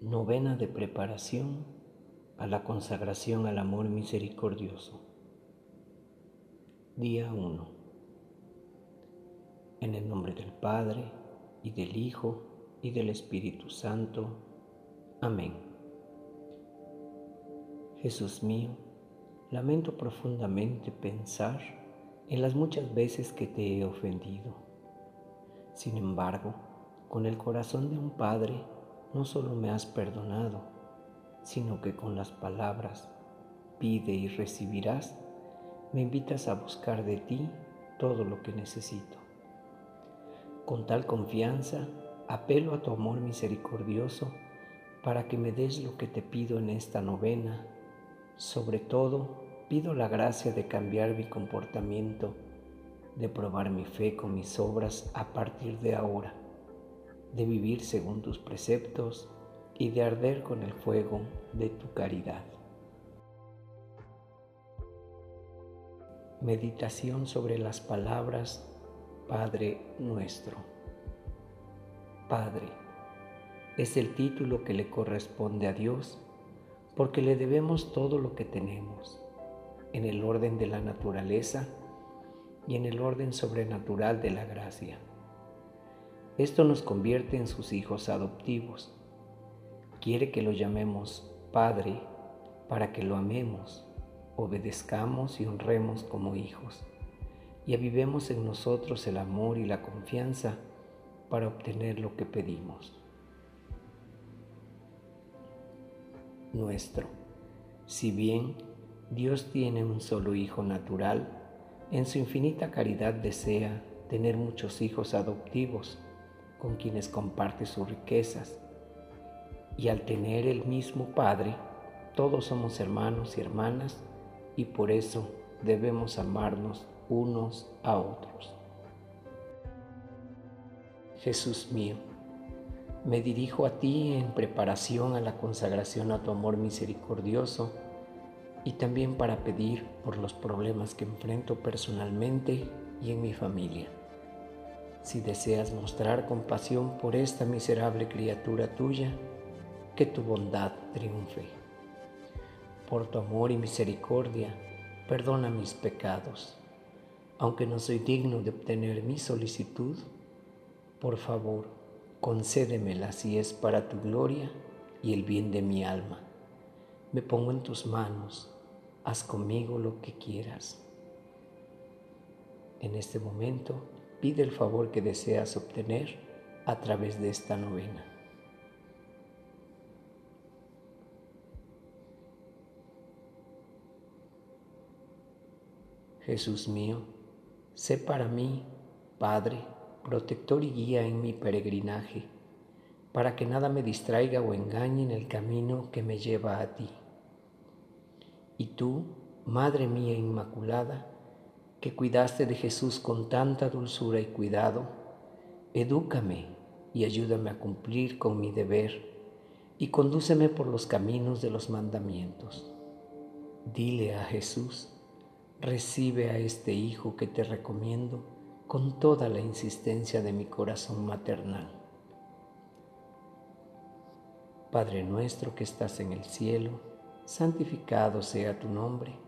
Novena de preparación a la consagración al amor misericordioso. Día 1. En el nombre del Padre, y del Hijo, y del Espíritu Santo. Amén. Jesús mío, lamento profundamente pensar en las muchas veces que te he ofendido. Sin embargo, con el corazón de un Padre, no solo me has perdonado, sino que con las palabras pide y recibirás, me invitas a buscar de ti todo lo que necesito. Con tal confianza, apelo a tu amor misericordioso para que me des lo que te pido en esta novena. Sobre todo, pido la gracia de cambiar mi comportamiento, de probar mi fe con mis obras a partir de ahora de vivir según tus preceptos y de arder con el fuego de tu caridad. Meditación sobre las palabras Padre nuestro. Padre es el título que le corresponde a Dios porque le debemos todo lo que tenemos, en el orden de la naturaleza y en el orden sobrenatural de la gracia. Esto nos convierte en sus hijos adoptivos. Quiere que lo llamemos Padre para que lo amemos, obedezcamos y honremos como hijos, y avivemos en nosotros el amor y la confianza para obtener lo que pedimos. Nuestro. Si bien Dios tiene un solo hijo natural, en su infinita caridad desea tener muchos hijos adoptivos con quienes comparte sus riquezas. Y al tener el mismo Padre, todos somos hermanos y hermanas y por eso debemos amarnos unos a otros. Jesús mío, me dirijo a ti en preparación a la consagración a tu amor misericordioso y también para pedir por los problemas que enfrento personalmente y en mi familia si deseas mostrar compasión por esta miserable criatura tuya, que tu bondad triunfe. Por tu amor y misericordia, perdona mis pecados. Aunque no soy digno de obtener mi solicitud, por favor, concédemela si es para tu gloria y el bien de mi alma. Me pongo en tus manos, haz conmigo lo que quieras. En este momento, pide el favor que deseas obtener a través de esta novena. Jesús mío, sé para mí, Padre, protector y guía en mi peregrinaje, para que nada me distraiga o engañe en el camino que me lleva a ti. Y tú, Madre mía Inmaculada, que cuidaste de Jesús con tanta dulzura y cuidado, edúcame y ayúdame a cumplir con mi deber y condúceme por los caminos de los mandamientos. Dile a Jesús, recibe a este Hijo que te recomiendo con toda la insistencia de mi corazón maternal. Padre nuestro que estás en el cielo, santificado sea tu nombre